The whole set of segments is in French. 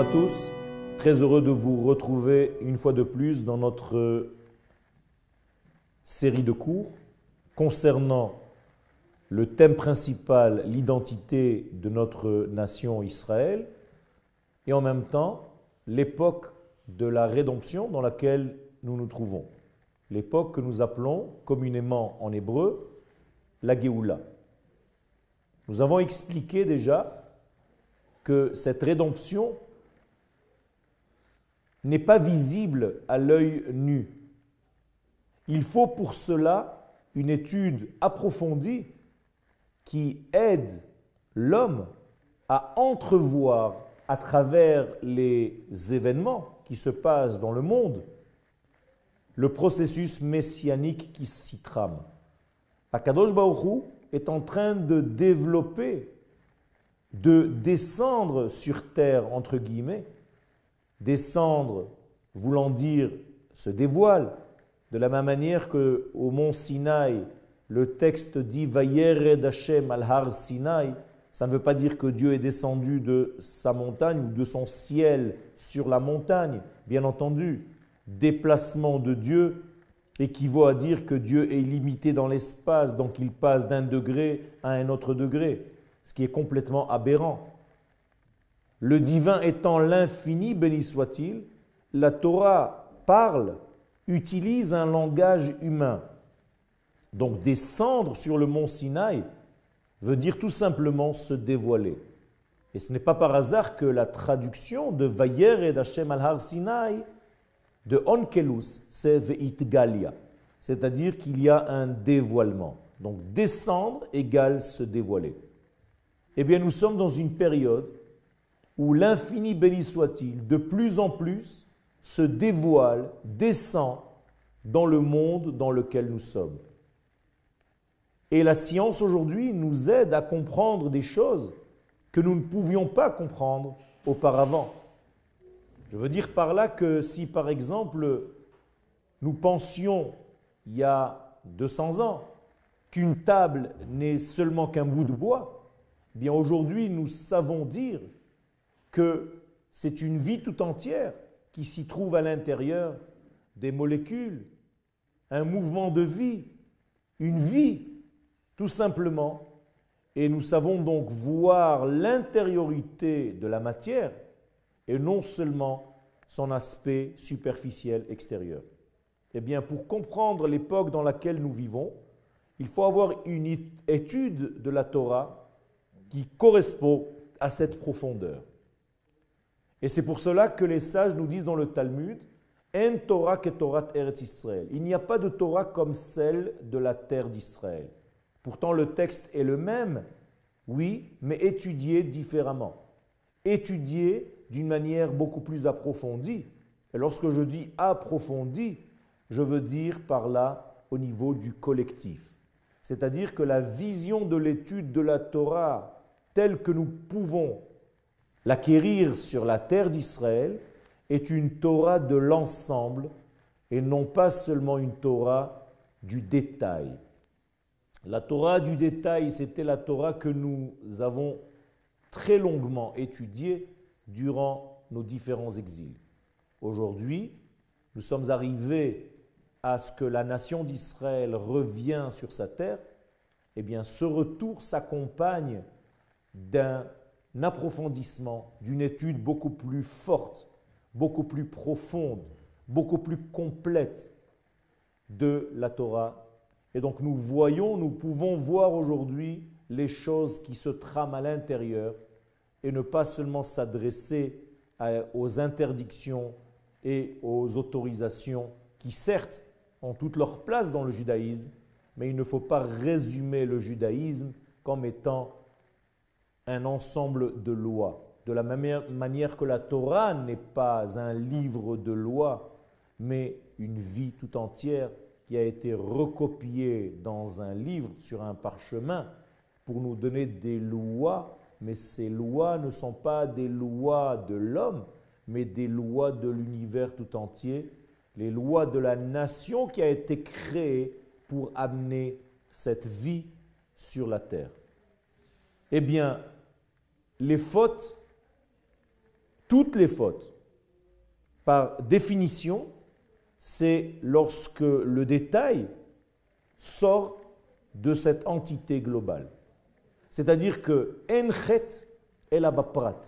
à tous, très heureux de vous retrouver une fois de plus dans notre série de cours concernant le thème principal, l'identité de notre nation Israël, et en même temps l'époque de la rédemption dans laquelle nous nous trouvons, l'époque que nous appelons communément en hébreu la Géoula. Nous avons expliqué déjà que cette rédemption n'est pas visible à l'œil nu. Il faut pour cela une étude approfondie qui aide l'homme à entrevoir à travers les événements qui se passent dans le monde le processus messianique qui s'y trame. Akadosh Baruch est en train de développer, de descendre sur terre, entre guillemets, descendre voulant dire se dévoile, de la même manière que au mont Sinaï, le texte dit Vayered Hashem al Har Sinaï, ça ne veut pas dire que Dieu est descendu de sa montagne ou de son ciel sur la montagne, bien entendu. Déplacement de Dieu équivaut à dire que Dieu est limité dans l'espace, donc il passe d'un degré à un autre degré, ce qui est complètement aberrant. Le divin étant l'infini, béni soit-il, la Torah parle, utilise un langage humain. Donc descendre sur le mont Sinaï veut dire tout simplement se dévoiler. Et ce n'est pas par hasard que la traduction de Vayer et d'Hachem al-Har Sinaï de Onkelus, c'est Veitgalia. C'est-à-dire qu'il y a un dévoilement. Donc descendre égale se dévoiler. Eh bien, nous sommes dans une période où l'infini béni soit-il, de plus en plus se dévoile, descend dans le monde dans lequel nous sommes. Et la science aujourd'hui nous aide à comprendre des choses que nous ne pouvions pas comprendre auparavant. Je veux dire par là que si par exemple nous pensions il y a 200 ans qu'une table n'est seulement qu'un bout de bois, eh bien aujourd'hui nous savons dire que c'est une vie tout entière qui s'y trouve à l'intérieur des molécules, un mouvement de vie, une vie, tout simplement. Et nous savons donc voir l'intériorité de la matière et non seulement son aspect superficiel extérieur. Eh bien, pour comprendre l'époque dans laquelle nous vivons, il faut avoir une étude de la Torah qui correspond à cette profondeur. Et c'est pour cela que les sages nous disent dans le Talmud En Torah que Torah Eretz Israël. Il n'y a pas de Torah comme celle de la terre d'Israël. Pourtant, le texte est le même, oui, mais étudié différemment. Étudié d'une manière beaucoup plus approfondie. Et lorsque je dis approfondie, je veux dire par là au niveau du collectif. C'est-à-dire que la vision de l'étude de la Torah telle que nous pouvons L'acquérir sur la terre d'Israël est une Torah de l'ensemble et non pas seulement une Torah du détail. La Torah du détail, c'était la Torah que nous avons très longuement étudiée durant nos différents exils. Aujourd'hui, nous sommes arrivés à ce que la nation d'Israël revient sur sa terre. Eh bien, ce retour s'accompagne d'un approfondissement, d'une étude beaucoup plus forte, beaucoup plus profonde, beaucoup plus complète de la Torah. Et donc nous voyons, nous pouvons voir aujourd'hui les choses qui se trament à l'intérieur et ne pas seulement s'adresser aux interdictions et aux autorisations qui certes ont toute leur place dans le judaïsme, mais il ne faut pas résumer le judaïsme comme étant un ensemble de lois. De la même manière que la Torah n'est pas un livre de lois, mais une vie tout entière qui a été recopiée dans un livre sur un parchemin pour nous donner des lois, mais ces lois ne sont pas des lois de l'homme, mais des lois de l'univers tout entier, les lois de la nation qui a été créée pour amener cette vie sur la terre. Eh bien, les fautes toutes les fautes, par définition, c'est lorsque le détail sort de cette entité globale. C'est-à-dire que enchet la baprat.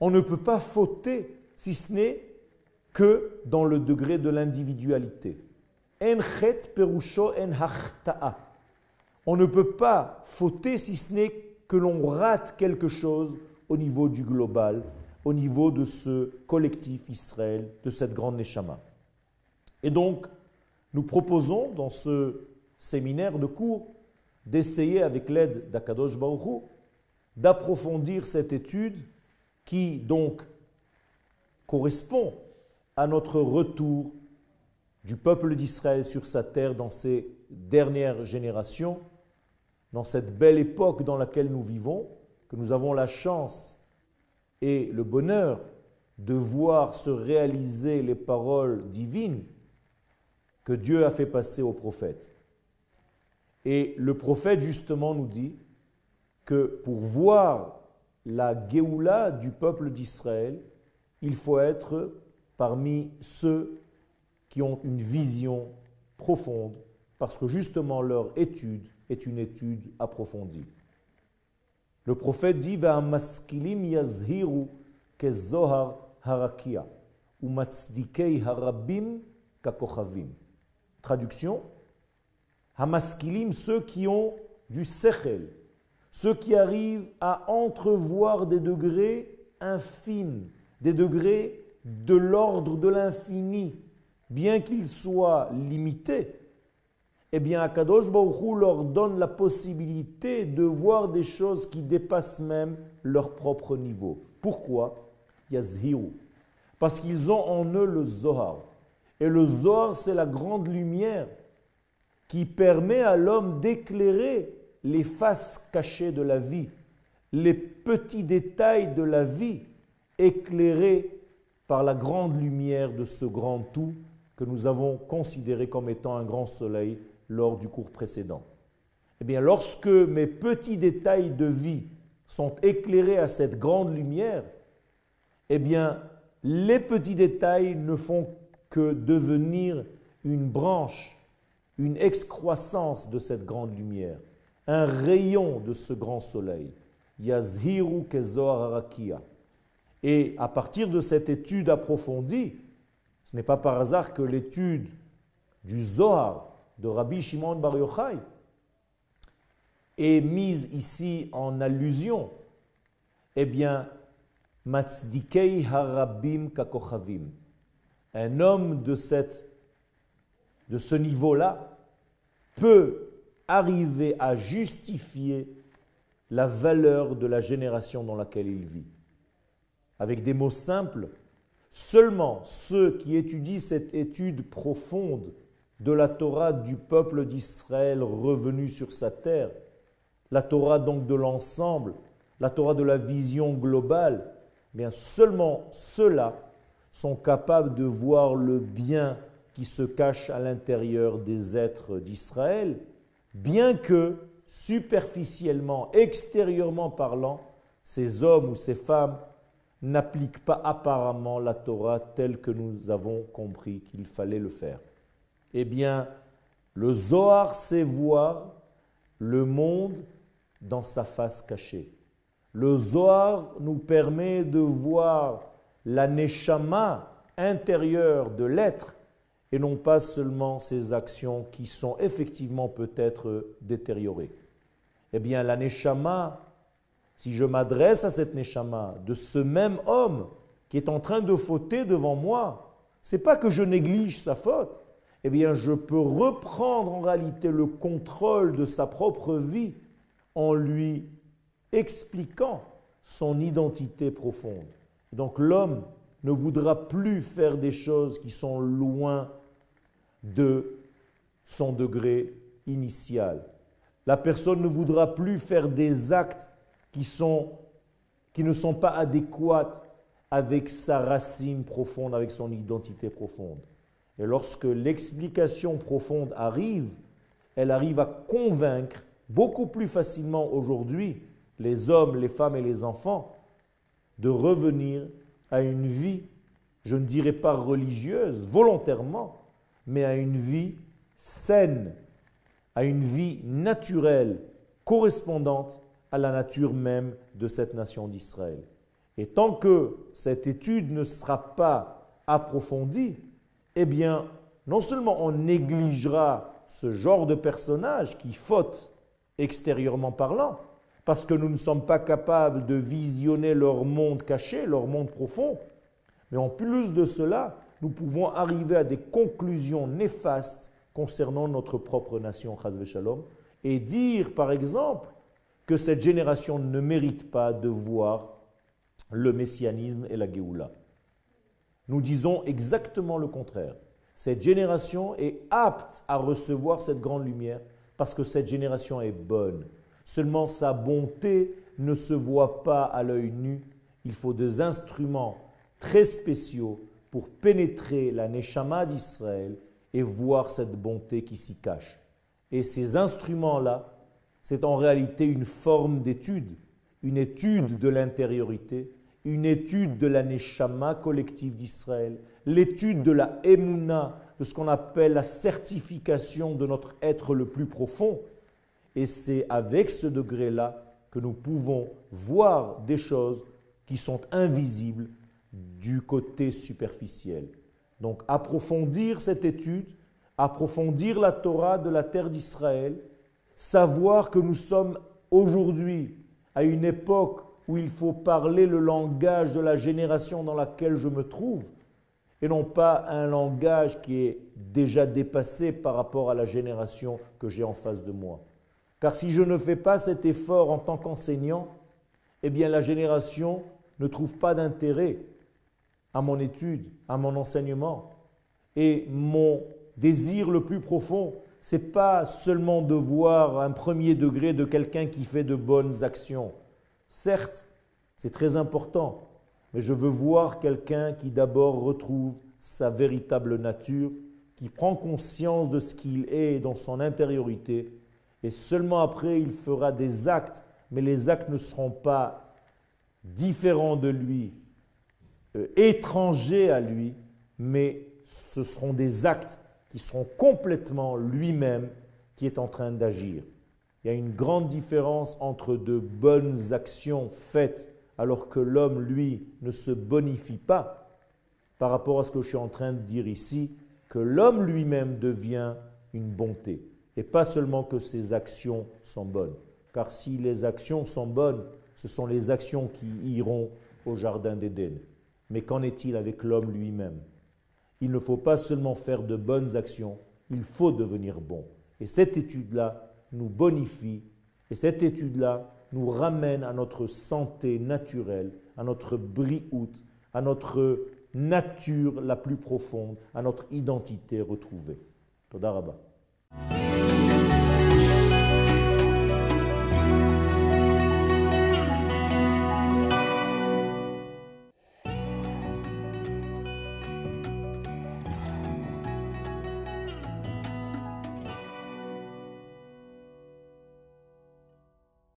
On ne peut pas fauter si ce n'est que dans le degré de l'individualité. Perusho en On ne peut pas fauter si ce n'est que l'on rate quelque chose au niveau du global, au niveau de ce collectif Israël, de cette grande Neshama. Et donc, nous proposons dans ce séminaire de cours d'essayer avec l'aide d'Akadosh Baruch d'approfondir cette étude qui donc correspond à notre retour du peuple d'Israël sur sa terre dans ces dernières générations, dans cette belle époque dans laquelle nous vivons, que nous avons la chance et le bonheur de voir se réaliser les paroles divines que Dieu a fait passer aux prophètes. Et le prophète justement nous dit que pour voir la Géoula du peuple d'Israël, il faut être parmi ceux qui ont une vision profonde, parce que justement leur étude est une étude approfondie. Le prophète dit maskilim yazhiru kezohar harakia ou harabim kakochavim. Traduction Hamaskilim, ceux qui ont du sechel, ceux qui arrivent à entrevoir des degrés infimes, des degrés de l'ordre de l'infini, bien qu'ils soient limités, eh bien, Akadosh Baruch leur donne la possibilité de voir des choses qui dépassent même leur propre niveau. Pourquoi? Yazhiru. Parce qu'ils ont en eux le Zohar. Et le Zohar, c'est la grande lumière qui permet à l'homme d'éclairer les faces cachées de la vie, les petits détails de la vie, éclairés par la grande lumière de ce grand tout que nous avons considéré comme étant un grand soleil lors du cours précédent. Eh bien, lorsque mes petits détails de vie sont éclairés à cette grande lumière, eh bien, les petits détails ne font que devenir une branche une excroissance de cette grande lumière, un rayon de ce grand soleil. Yazhiru Arakia. Et à partir de cette étude approfondie, ce n'est pas par hasard que l'étude du Zohar de Rabbi Shimon Bar Yochai est mise ici en allusion. Eh bien, Matzdikei Harabim Kakochavim. Un homme de de ce niveau-là peut arriver à justifier la valeur de la génération dans laquelle il vit. Avec des mots simples, seulement ceux qui étudient cette étude profonde de la Torah du peuple d'Israël revenu sur sa terre, la Torah donc de l'ensemble, la Torah de la vision globale, eh bien seulement ceux-là sont capables de voir le bien qui se cache à l'intérieur des êtres d'Israël, bien que superficiellement, extérieurement parlant, ces hommes ou ces femmes n'appliquent pas apparemment la Torah telle que nous avons compris qu'il fallait le faire. Eh bien, le Zohar sait voir le monde dans sa face cachée. Le Zohar nous permet de voir la neshama intérieure de l'être et non pas seulement ces actions qui sont effectivement peut-être détériorées. Eh bien, la neshama, si je m'adresse à cette neshama de ce même homme qui est en train de fauter devant moi, c'est pas que je néglige sa faute. Eh bien, je peux reprendre en réalité le contrôle de sa propre vie en lui expliquant son identité profonde. Donc l'homme ne voudra plus faire des choses qui sont loin de son degré initial. La personne ne voudra plus faire des actes qui, sont, qui ne sont pas adéquats avec sa racine profonde, avec son identité profonde. Et lorsque l'explication profonde arrive, elle arrive à convaincre beaucoup plus facilement aujourd'hui les hommes, les femmes et les enfants de revenir à une vie, je ne dirais pas religieuse, volontairement, mais à une vie saine, à une vie naturelle, correspondante à la nature même de cette nation d'Israël. Et tant que cette étude ne sera pas approfondie, eh bien, non seulement on négligera ce genre de personnage qui faute extérieurement parlant, parce que nous ne sommes pas capables de visionner leur monde caché, leur monde profond, mais en plus de cela, nous pouvons arriver à des conclusions néfastes concernant notre propre nation, Shalom, et dire par exemple que cette génération ne mérite pas de voir le messianisme et la Géoula. Nous disons exactement le contraire. Cette génération est apte à recevoir cette grande lumière parce que cette génération est bonne. Seulement sa bonté ne se voit pas à l'œil nu. Il faut des instruments très spéciaux pour pénétrer la Neshama d'Israël et voir cette bonté qui s'y cache. Et ces instruments-là, c'est en réalité une forme d'étude, une étude de l'intériorité, une étude de la Neshama collective d'Israël, l'étude de la Emouna, de ce qu'on appelle la certification de notre être le plus profond. Et c'est avec ce degré-là que nous pouvons voir des choses qui sont invisibles du côté superficiel. Donc approfondir cette étude, approfondir la Torah de la terre d'Israël, savoir que nous sommes aujourd'hui à une époque où il faut parler le langage de la génération dans laquelle je me trouve, et non pas un langage qui est déjà dépassé par rapport à la génération que j'ai en face de moi. Car si je ne fais pas cet effort en tant qu'enseignant, eh bien la génération ne trouve pas d'intérêt à mon étude, à mon enseignement. Et mon désir le plus profond, c'est pas seulement de voir un premier degré de quelqu'un qui fait de bonnes actions. Certes, c'est très important, mais je veux voir quelqu'un qui d'abord retrouve sa véritable nature, qui prend conscience de ce qu'il est dans son intériorité, et seulement après il fera des actes, mais les actes ne seront pas différents de lui, euh, étrangers à lui, mais ce seront des actes qui seront complètement lui-même qui est en train d'agir. Il y a une grande différence entre de bonnes actions faites alors que l'homme, lui, ne se bonifie pas par rapport à ce que je suis en train de dire ici, que l'homme lui-même devient une bonté. Et pas seulement que ses actions sont bonnes. Car si les actions sont bonnes, ce sont les actions qui iront au Jardin d'Éden. Mais qu'en est-il avec l'homme lui-même? Il ne faut pas seulement faire de bonnes actions, il faut devenir bon. Et cette étude-là nous bonifie, et cette étude-là nous ramène à notre santé naturelle, à notre briout, à notre nature la plus profonde, à notre identité retrouvée. Todarabah.